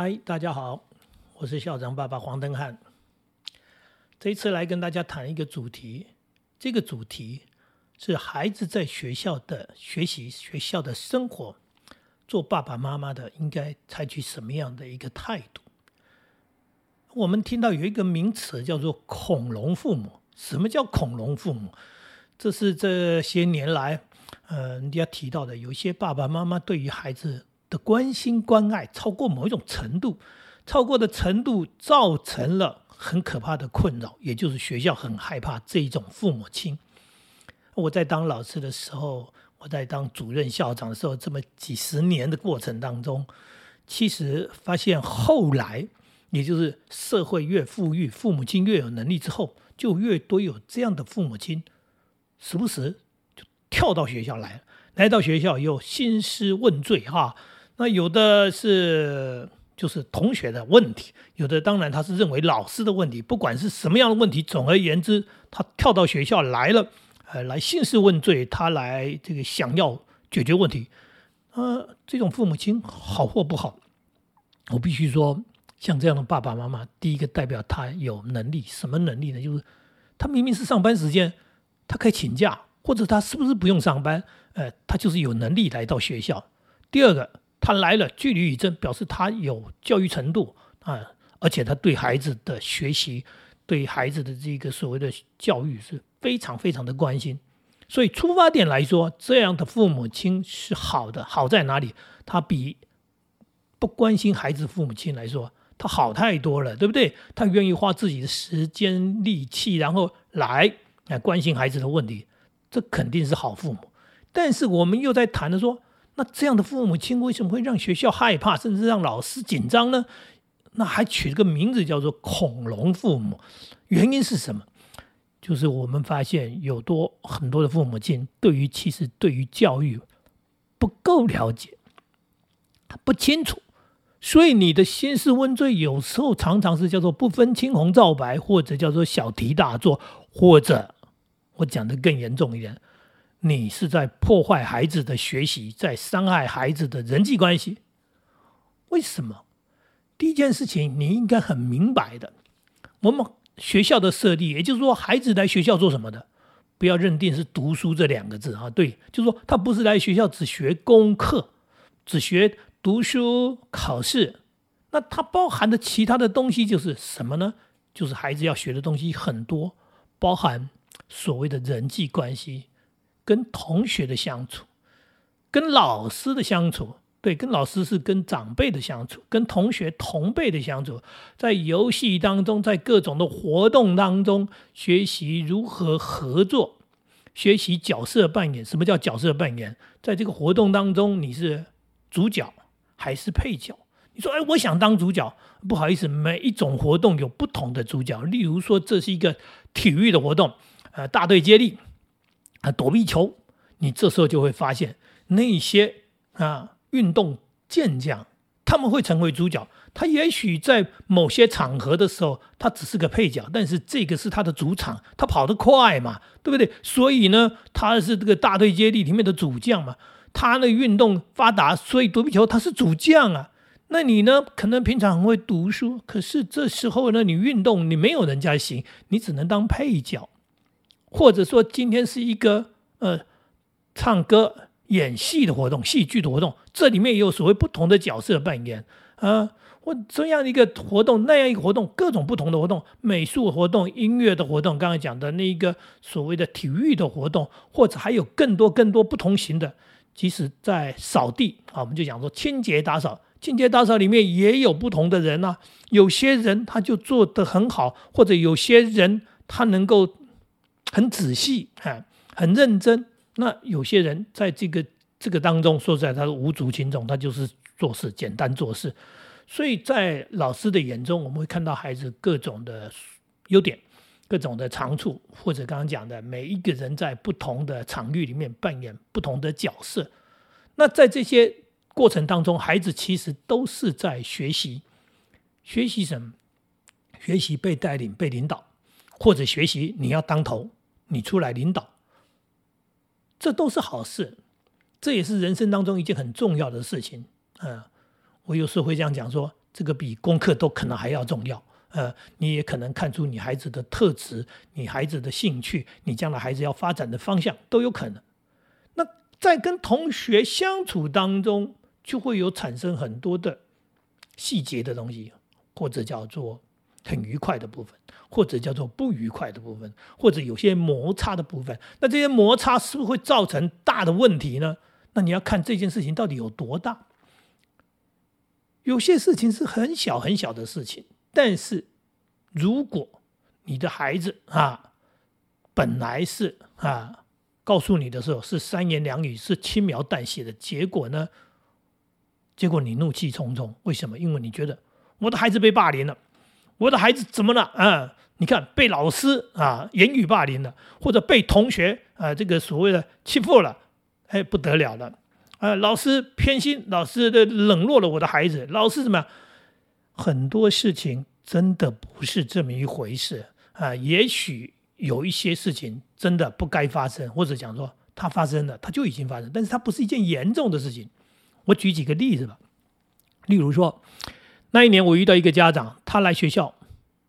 嗨，大家好，我是校长爸爸黄登汉。这一次来跟大家谈一个主题，这个主题是孩子在学校的学习、学校的生活，做爸爸妈妈的应该采取什么样的一个态度？我们听到有一个名词叫做“恐龙父母”。什么叫“恐龙父母”？这是这些年来，呃，人家提到的，有些爸爸妈妈对于孩子。的关心关爱超过某一种程度，超过的程度造成了很可怕的困扰，也就是学校很害怕这一种父母亲。我在当老师的时候，我在当主任校长的时候，这么几十年的过程当中，其实发现后来，也就是社会越富裕，父母亲越有能力之后，就越多有这样的父母亲，时不时就跳到学校来，来到学校又兴师问罪哈。那有的是就是同学的问题，有的当然他是认为老师的问题，不管是什么样的问题，总而言之，他跳到学校来了，呃，来兴师问罪，他来这个想要解决问题，呃，这种父母亲好或不好，我必须说，像这样的爸爸妈妈，第一个代表他有能力，什么能力呢？就是他明明是上班时间，他可以请假，或者他是不是不用上班？呃，他就是有能力来到学校。第二个。他来了，据理力争，表示他有教育程度啊，而且他对孩子的学习、对孩子的这个所谓的教育是非常非常的关心。所以出发点来说，这样的父母亲是好的。好在哪里？他比不关心孩子父母亲来说，他好太多了，对不对？他愿意花自己的时间、力气，然后来来关心孩子的问题，这肯定是好父母。但是我们又在谈的说。那这样的父母亲为什么会让学校害怕，甚至让老师紧张呢？那还取了个名字叫做“恐龙父母”，原因是什么？就是我们发现有多很多的父母亲对于其实对于教育不够了解，不清楚，所以你的兴师问罪有时候常常是叫做不分青红皂白，或者叫做小题大做，或者我讲的更严重一点。你是在破坏孩子的学习，在伤害孩子的人际关系。为什么？第一件事情，你应该很明白的。我们学校的设立，也就是说，孩子来学校做什么的？不要认定是读书这两个字啊。对，就是说，他不是来学校只学功课，只学读书考试。那它包含的其他的东西就是什么呢？就是孩子要学的东西很多，包含所谓的人际关系。跟同学的相处，跟老师的相处，对，跟老师是跟长辈的相处，跟同学同辈的相处，在游戏当中，在各种的活动当中学习如何合作，学习角色扮演。什么叫角色扮演？在这个活动当中，你是主角还是配角？你说，哎，我想当主角，不好意思，每一种活动有不同的主角。例如说，这是一个体育的活动，呃，大队接力。躲避球，你这时候就会发现那些啊运动健将，他们会成为主角。他也许在某些场合的时候，他只是个配角，但是这个是他的主场，他跑得快嘛，对不对？所以呢，他是这个大队接力里面的主将嘛。他的运动发达，所以躲避球他是主将啊。那你呢？可能平常很会读书，可是这时候呢，你运动你没有人家行，你只能当配角。或者说今天是一个呃唱歌演戏的活动，戏剧的活动，这里面也有所谓不同的角色扮演啊，或这样一个活动，那样一个活动，各种不同的活动，美术活动、音乐的活动，刚才讲的那一个所谓的体育的活动，或者还有更多更多不同型的，即使在扫地啊，我们就讲说清洁打扫，清洁打扫里面也有不同的人啊，有些人他就做得很好，或者有些人他能够。很仔细，哈，很认真。那有些人在这个这个当中，说实在，他是无足轻重，他就是做事简单做事。所以在老师的眼中，我们会看到孩子各种的优点、各种的长处，或者刚刚讲的，每一个人在不同的场域里面扮演不同的角色。那在这些过程当中，孩子其实都是在学习，学习什么？学习被带领、被领导，或者学习你要当头。你出来领导，这都是好事，这也是人生当中一件很重要的事情。嗯，我有时会这样讲说，这个比功课都可能还要重要。呃，你也可能看出你孩子的特质、你孩子的兴趣、你将来孩子要发展的方向都有可能。那在跟同学相处当中，就会有产生很多的细节的东西，或者叫做很愉快的部分，或者叫做不愉快的部分，或者有些摩擦的部分。那这些摩擦是不是会造成大的问题呢？那你要看这件事情到底有多大。有些事情是很小很小的事情。但是，如果你的孩子啊，本来是啊，告诉你的时候是三言两语是轻描淡写的，结果呢，结果你怒气冲冲，为什么？因为你觉得我的孩子被霸凌了，我的孩子怎么了啊？你看被老师啊言语霸凌了，或者被同学啊这个所谓的欺负了，哎不得了了啊！老师偏心，老师的冷落了我的孩子，老师怎么样？很多事情真的不是这么一回事啊！也许有一些事情真的不该发生，或者讲说它发生了，它就已经发生，但是它不是一件严重的事情。我举几个例子吧，例如说，那一年我遇到一个家长，他来学校，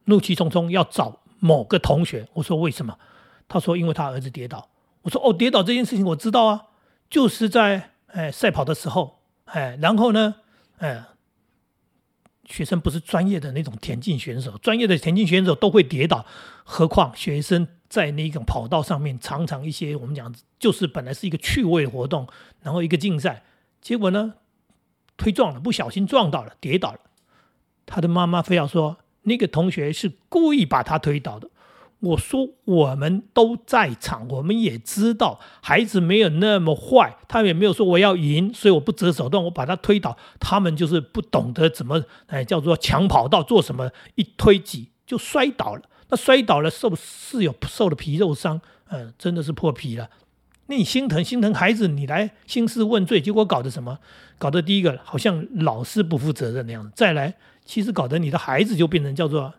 怒气冲冲要找某个同学，我说为什么？他说因为他儿子跌倒。我说哦，跌倒这件事情我知道啊，就是在哎赛跑的时候，哎，然后呢，哎。学生不是专业的那种田径选手，专业的田径选手都会跌倒，何况学生在那种跑道上面，常常一些我们讲就是本来是一个趣味活动，然后一个竞赛，结果呢推撞了，不小心撞到了，跌倒了。他的妈妈非要说那个同学是故意把他推倒的。我说我们都在场，我们也知道孩子没有那么坏，他也没有说我要赢，所以我不择手段，我把他推倒。他们就是不懂得怎么哎叫做抢跑道做什么，一推挤就摔倒了。那摔倒了受是有受了皮肉伤，嗯，真的是破皮了。那你心疼心疼孩子，你来兴师问罪，结果搞得什么？搞得第一个好像老师不负责任那样子，再来其实搞得你的孩子就变成叫做。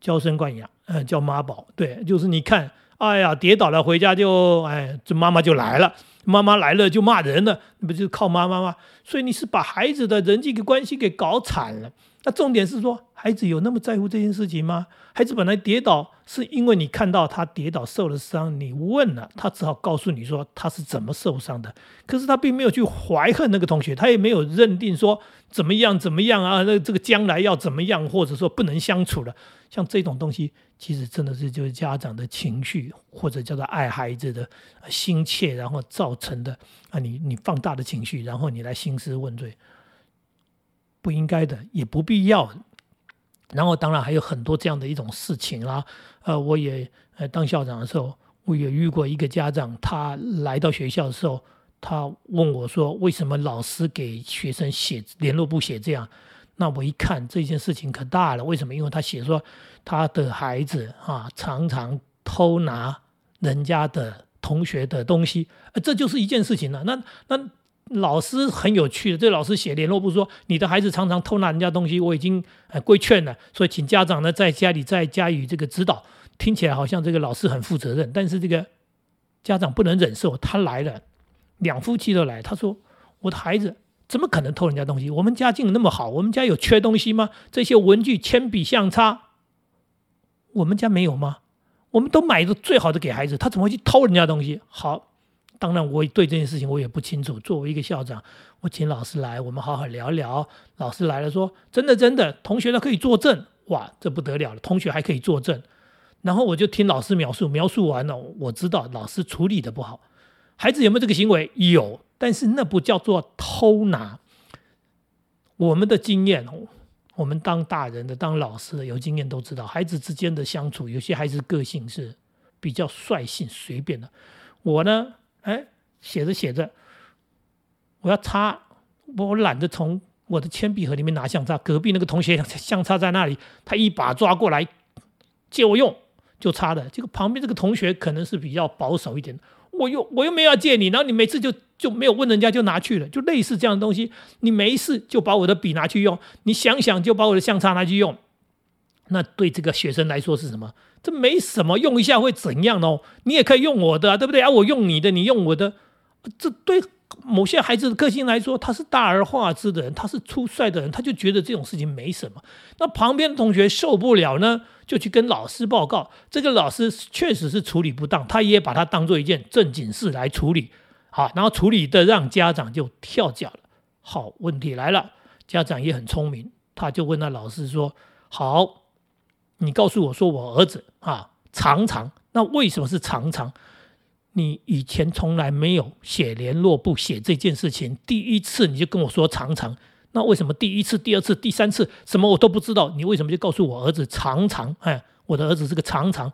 娇生惯养，嗯，叫妈宝，对，就是你看，哎呀，跌倒了回家就，哎，这妈妈就来了，妈妈来了就骂人了，不就是靠妈妈吗？所以你是把孩子的人际关系给搞惨了。那重点是说，孩子有那么在乎这件事情吗？孩子本来跌倒是因为你看到他跌倒受了伤，你问了，他只好告诉你说他是怎么受伤的。可是他并没有去怀恨那个同学，他也没有认定说怎么样怎么样啊，那这个将来要怎么样，或者说不能相处了。像这种东西，其实真的是就是家长的情绪，或者叫做爱孩子的心切，然后造成的啊，你你放大的情绪，然后你来兴师问罪。不应该的，也不必要。然后，当然还有很多这样的一种事情啦。呃，我也呃当校长的时候，我也遇过一个家长，他来到学校的时候，他问我说：“为什么老师给学生写联络簿写这样？”那我一看这件事情可大了。为什么？因为他写说他的孩子啊，常常偷拿人家的同学的东西，呃，这就是一件事情了。那那。老师很有趣的，这老师写联络簿说，你的孩子常常偷拿人家东西，我已经呃规劝了，所以请家长呢在家里再加以这个指导。听起来好像这个老师很负责任，但是这个家长不能忍受，他来了，两夫妻都来，他说我的孩子怎么可能偷人家东西？我们家境那么好，我们家有缺东西吗？这些文具、铅笔、相擦，我们家没有吗？我们都买的最好的给孩子，他怎么会去偷人家东西？好。当然，我对这件事情我也不清楚。作为一个校长，我请老师来，我们好好聊聊。老师来了，说真的，真的，同学都可以作证。哇，这不得了了，同学还可以作证。然后我就听老师描述，描述完了，我知道老师处理的不好。孩子有没有这个行为？有，但是那不叫做偷拿。我们的经验，我们当大人的、当老师的有经验都知道，孩子之间的相处，有些孩子个性是比较率性、随便的。我呢？哎，写着写着，我要擦，我懒得从我的铅笔盒里面拿相擦。隔壁那个同学相擦在那里，他一把抓过来借我用，就擦的。这个旁边这个同学可能是比较保守一点，我又我又没有要借你，然后你每次就就没有问人家就拿去了，就类似这样的东西，你没事就把我的笔拿去用，你想想就把我的相擦拿去用。那对这个学生来说是什么？这没什么，用一下会怎样哦？你也可以用我的，对不对啊？我用你的，你用我的，这对某些孩子的个性来说，他是大而化之的人，他是粗率的人，他就觉得这种事情没什么。那旁边的同学受不了呢，就去跟老师报告。这个老师确实是处理不当，他也把它当做一件正经事来处理。好，然后处理的让家长就跳脚了。好，问题来了，家长也很聪明，他就问那老师说：“好，你告诉我说，我儿子啊，常常，那为什么是常常？”你以前从来没有写联络簿写这件事情，第一次你就跟我说常常，那为什么第一次、第二次、第三次什么我都不知道？你为什么就告诉我儿子常常？哎，我的儿子是个常常。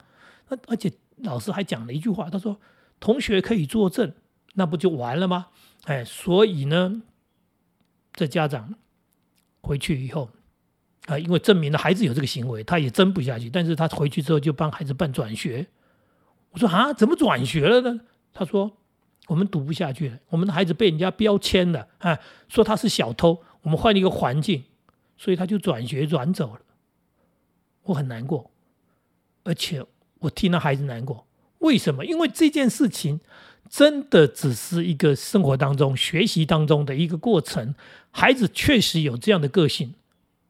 那而且老师还讲了一句话，他说同学可以作证，那不就完了吗？哎，所以呢，这家长回去以后啊，因为证明了孩子有这个行为，他也争不下去，但是他回去之后就帮孩子办转学。我说啊，怎么转学了呢？他说我们读不下去了，我们的孩子被人家标签了，啊，说他是小偷，我们换了一个环境，所以他就转学转走了。我很难过，而且我替那孩子难过。为什么？因为这件事情真的只是一个生活当中、学习当中的一个过程。孩子确实有这样的个性，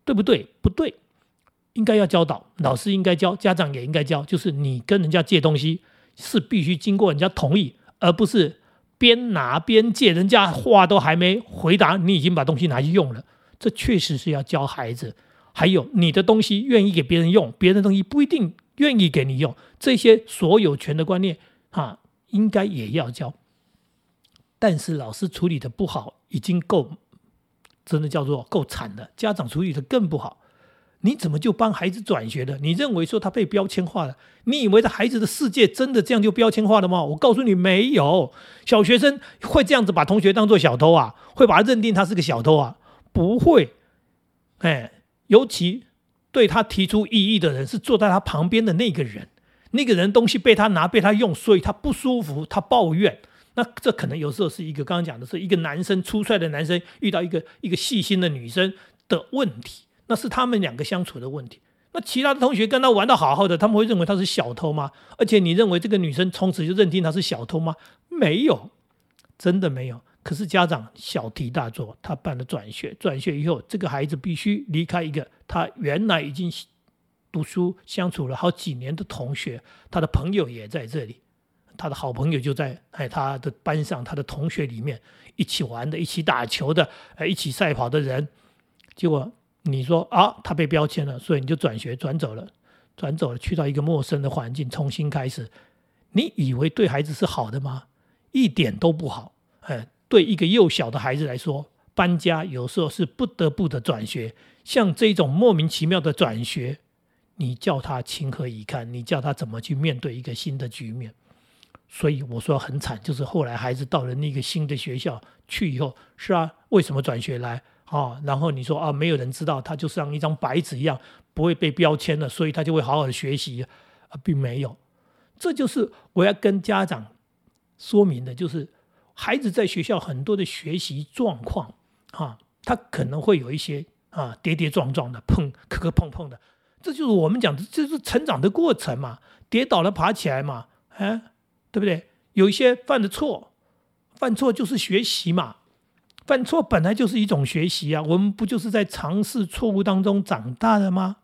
对不对？不对。应该要教导，老师应该教，家长也应该教。就是你跟人家借东西，是必须经过人家同意，而不是边拿边借。人家话都还没回答，你已经把东西拿去用了。这确实是要教孩子。还有你的东西愿意给别人用，别人的东西不一定愿意给你用。这些所有权的观念啊，应该也要教。但是老师处理的不好，已经够，真的叫做够惨的。家长处理的更不好。你怎么就帮孩子转学了？你认为说他被标签化了？你以为这孩子的世界真的这样就标签化了吗？我告诉你，没有。小学生会这样子把同学当做小偷啊？会把他认定他是个小偷啊？不会。哎，尤其对他提出异议的人是坐在他旁边的那个人，那个人东西被他拿被他用，所以他不舒服，他抱怨。那这可能有时候是一个刚刚讲的是一个男生粗率的男生遇到一个一个细心的女生的问题。那是他们两个相处的问题。那其他的同学跟他玩的好好的，他们会认为他是小偷吗？而且你认为这个女生从此就认定他是小偷吗？没有，真的没有。可是家长小题大做，他办了转学，转学以后，这个孩子必须离开一个他原来已经读书相处了好几年的同学，他的朋友也在这里，他的好朋友就在哎他的班上，他的同学里面一起玩的、一起打球的、哎一起赛跑的人，结果。你说啊，他被标签了，所以你就转学转走了，转走了，去到一个陌生的环境，重新开始。你以为对孩子是好的吗？一点都不好。哎，对一个幼小的孩子来说，搬家有时候是不得不的转学。像这种莫名其妙的转学，你叫他情何以堪？你叫他怎么去面对一个新的局面？所以我说很惨，就是后来孩子到了那个新的学校去以后，是啊，为什么转学来？啊，然后你说啊，没有人知道他就像一张白纸一样，不会被标签了，所以他就会好好的学习啊，并没有。这就是我要跟家长说明的，就是孩子在学校很多的学习状况啊，他可能会有一些啊跌跌撞撞的，碰磕磕碰碰的，这就是我们讲的，这是成长的过程嘛，跌倒了爬起来嘛，哎，对不对？有一些犯的错，犯错就是学习嘛。犯错本来就是一种学习啊，我们不就是在尝试错误当中长大的吗？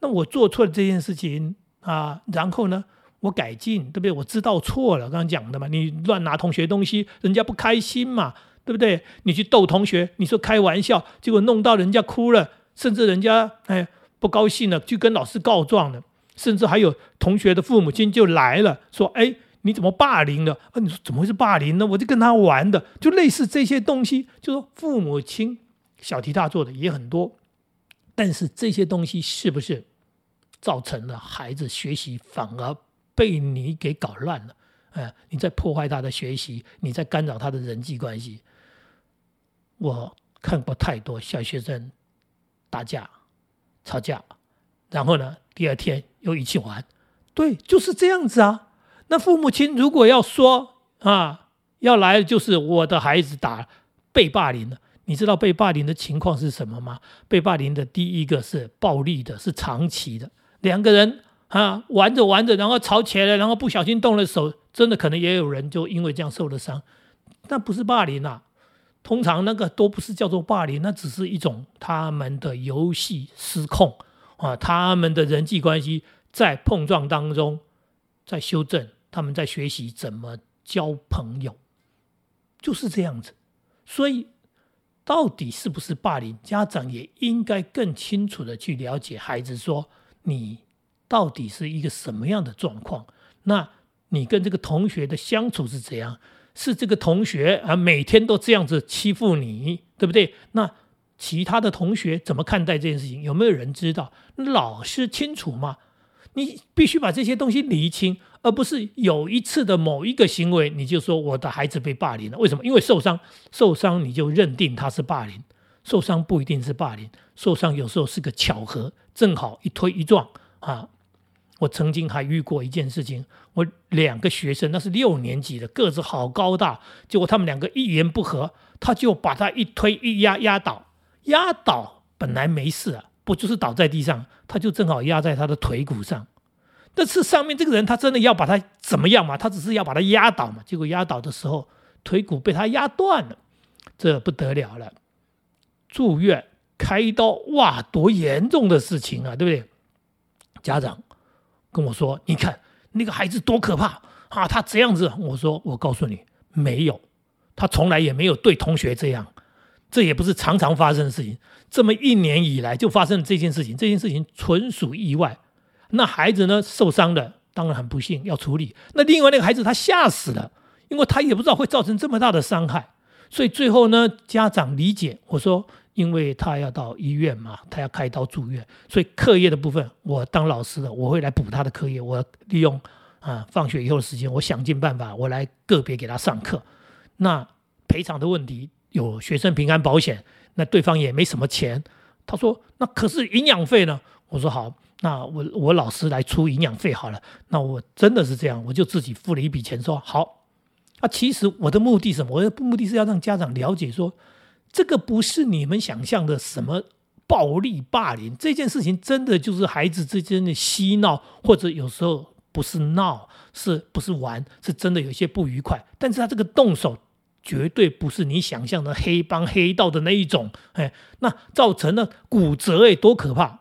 那我做错了这件事情啊，然后呢，我改进，对不对？我知道错了，刚刚讲的嘛，你乱拿同学东西，人家不开心嘛，对不对？你去逗同学，你说开玩笑，结果弄到人家哭了，甚至人家哎不高兴了，去跟老师告状了，甚至还有同学的父母亲就来了，说哎。你怎么霸凌的？啊，你说怎么会是霸凌呢？我就跟他玩的，就类似这些东西，就说父母亲小题大做的也很多，但是这些东西是不是造成了孩子学习反而被你给搞乱了？哎，你在破坏他的学习，你在干扰他的人际关系。我看过太多小学生打架、吵架，然后呢，第二天又一起玩，对，就是这样子啊。那父母亲如果要说啊，要来就是我的孩子打被霸凌了，你知道被霸凌的情况是什么吗？被霸凌的第一个是暴力的，是长期的。两个人啊玩着玩着，然后吵起来了，然后不小心动了手，真的可能也有人就因为这样受了伤。那不是霸凌啊。通常那个都不是叫做霸凌，那只是一种他们的游戏失控啊，他们的人际关系在碰撞当中，在修正，他们在学习怎么交朋友，就是这样子。所以，到底是不是霸凌，家长也应该更清楚的去了解孩子，说你到底是一个什么样的状况，那你跟这个同学的相处是怎样？是这个同学啊，每天都这样子欺负你，对不对？那其他的同学怎么看待这件事情？有没有人知道？老师清楚吗？你必须把这些东西理清，而不是有一次的某一个行为，你就说我的孩子被霸凌了。为什么？因为受伤，受伤你就认定他是霸凌，受伤不一定是霸凌，受伤有时候是个巧合，正好一推一撞啊。我曾经还遇过一件事情，我两个学生，那是六年级的，个子好高大，结果他们两个一言不合，他就把他一推一压压倒，压倒本来没事啊，不就是倒在地上，他就正好压在他的腿骨上。但是上面这个人他真的要把他怎么样嘛？他只是要把他压倒嘛？结果压倒的时候，腿骨被他压断了，这不得了了，住院开刀，哇，多严重的事情啊，对不对？家长。跟我说，你看那个孩子多可怕啊！他这样子，我说我告诉你，没有，他从来也没有对同学这样，这也不是常常发生的事情。这么一年以来就发生了这件事情，这件事情纯属意外。那孩子呢受伤了，当然很不幸要处理。那另外那个孩子他吓死了，因为他也不知道会造成这么大的伤害，所以最后呢家长理解我说。因为他要到医院嘛，他要开刀住院，所以课业的部分，我当老师的我会来补他的课业。我利用啊放学以后的时间，我想尽办法，我来个别给他上课。那赔偿的问题有学生平安保险，那对方也没什么钱。他说：“那可是营养费呢？”我说：“好，那我我老师来出营养费好了。”那我真的是这样，我就自己付了一笔钱，说好。啊，其实我的目的什么？我的目的是要让家长了解说。这个不是你们想象的什么暴力霸凌，这件事情真的就是孩子之间的嬉闹，或者有时候不是闹，是不是玩，是真的有些不愉快。但是他这个动手绝对不是你想象的黑帮黑道的那一种，哎，那造成了骨折，哎，多可怕！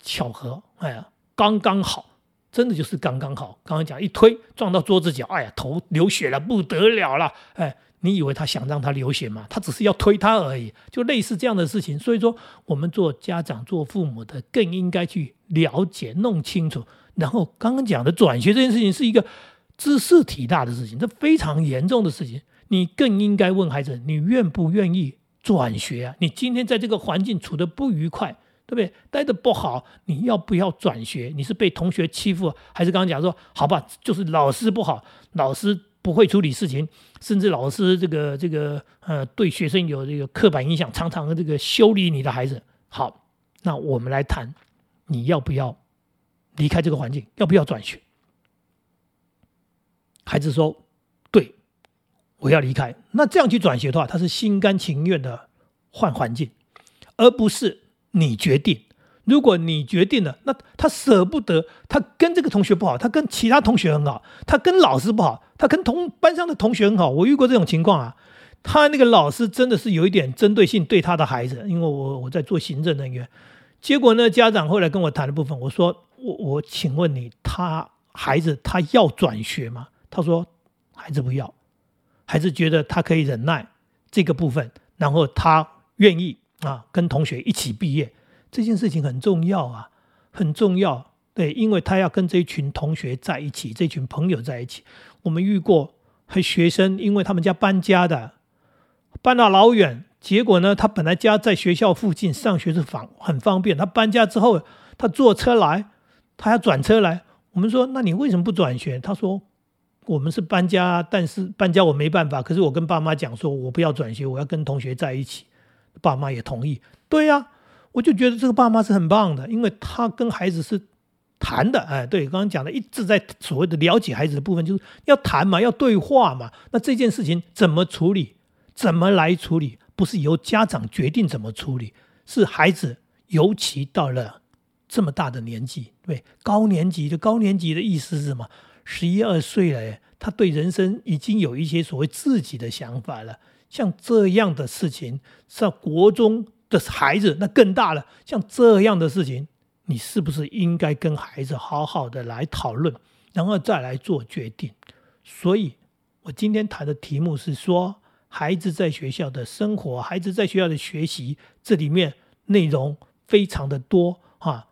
巧合，哎呀，刚刚好，真的就是刚刚好。刚刚讲一推撞到桌子角，哎呀，头流血了，不得了了，哎。你以为他想让他流血吗？他只是要推他而已，就类似这样的事情。所以说，我们做家长、做父母的更应该去了解、弄清楚。然后刚刚讲的转学这件事情是一个知识体大的事情，这非常严重的事情。你更应该问孩子：你愿不愿意转学啊？你今天在这个环境处的不愉快，对不对？待的不好，你要不要转学？你是被同学欺负，还是刚刚讲说好吧，就是老师不好，老师。不会处理事情，甚至老师这个这个呃对学生有这个刻板印象，常常这个修理你的孩子。好，那我们来谈，你要不要离开这个环境？要不要转学？孩子说：“，我要离开。”那这样去转学的话，他是心甘情愿的换环境，而不是你决定。如果你决定了，那他舍不得，他跟这个同学不好，他跟其他同学很好，他跟老师不好，他跟同班上的同学很好。我遇过这种情况啊，他那个老师真的是有一点针对性对他的孩子，因为我我在做行政人员，结果呢，家长后来跟我谈的部分，我说我我请问你，他孩子他要转学吗？他说孩子不要，还是觉得他可以忍耐这个部分，然后他愿意啊跟同学一起毕业。这件事情很重要啊，很重要。对，因为他要跟这一群同学在一起，这群朋友在一起。我们遇过，和学生，因为他们家搬家的，搬到老远，结果呢，他本来家在学校附近，上学是方很方便。他搬家之后，他坐车来，他要转车来。我们说，那你为什么不转学？他说，我们是搬家，但是搬家我没办法。可是我跟爸妈讲说，我不要转学，我要跟同学在一起。爸妈也同意。对呀。我就觉得这个爸妈是很棒的，因为他跟孩子是谈的，哎，对，刚刚讲的一直在所谓的了解孩子的部分，就是要谈嘛，要对话嘛。那这件事情怎么处理，怎么来处理，不是由家长决定怎么处理，是孩子，尤其到了这么大的年纪，对，高年级的高年级的意思是什么？十一二岁了，他对人生已经有一些所谓自己的想法了。像这样的事情，在国中的孩子那更大了。像这样的事情，你是不是应该跟孩子好好的来讨论，然后再来做决定？所以，我今天谈的题目是说，孩子在学校的生活，孩子在学校的学习，这里面内容非常的多哈，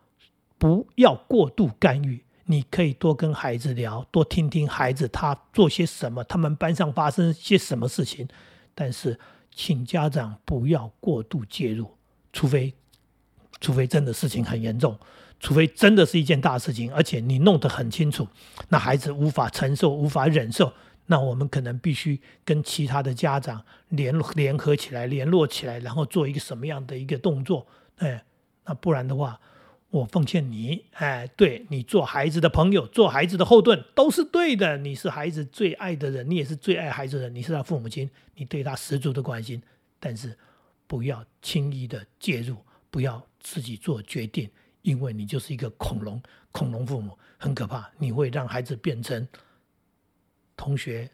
不要过度干预。你可以多跟孩子聊，多听听孩子他做些什么，他们班上发生些什么事情。但是，请家长不要过度介入，除非，除非真的事情很严重，除非真的是一件大事情，而且你弄得很清楚，那孩子无法承受、无法忍受，那我们可能必须跟其他的家长联联合起来、联络起来，然后做一个什么样的一个动作？哎，那不然的话。我奉劝你，哎，对你做孩子的朋友，做孩子的后盾都是对的。你是孩子最爱的人，你也是最爱孩子的人。你是他父母亲，你对他十足的关心，但是不要轻易的介入，不要自己做决定，因为你就是一个恐龙，恐龙父母很可怕。你会让孩子变成同学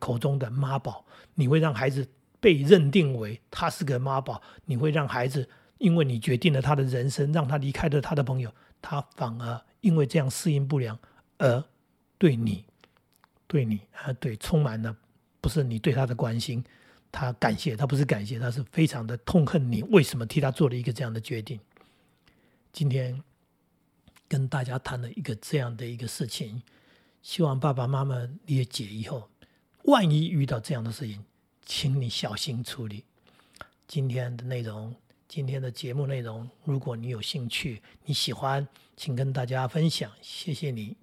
口中的妈宝，你会让孩子被认定为他是个妈宝，你会让孩子。因为你决定了他的人生，让他离开了他的朋友，他反而因为这样适应不良，而对你，对你啊，对，充满了不是你对他的关心，他感谢他不是感谢，他是非常的痛恨你，为什么替他做了一个这样的决定？今天跟大家谈了一个这样的一个事情，希望爸爸妈妈理解以后，万一遇到这样的事情，请你小心处理。今天的内容。今天的节目内容，如果你有兴趣，你喜欢，请跟大家分享，谢谢你。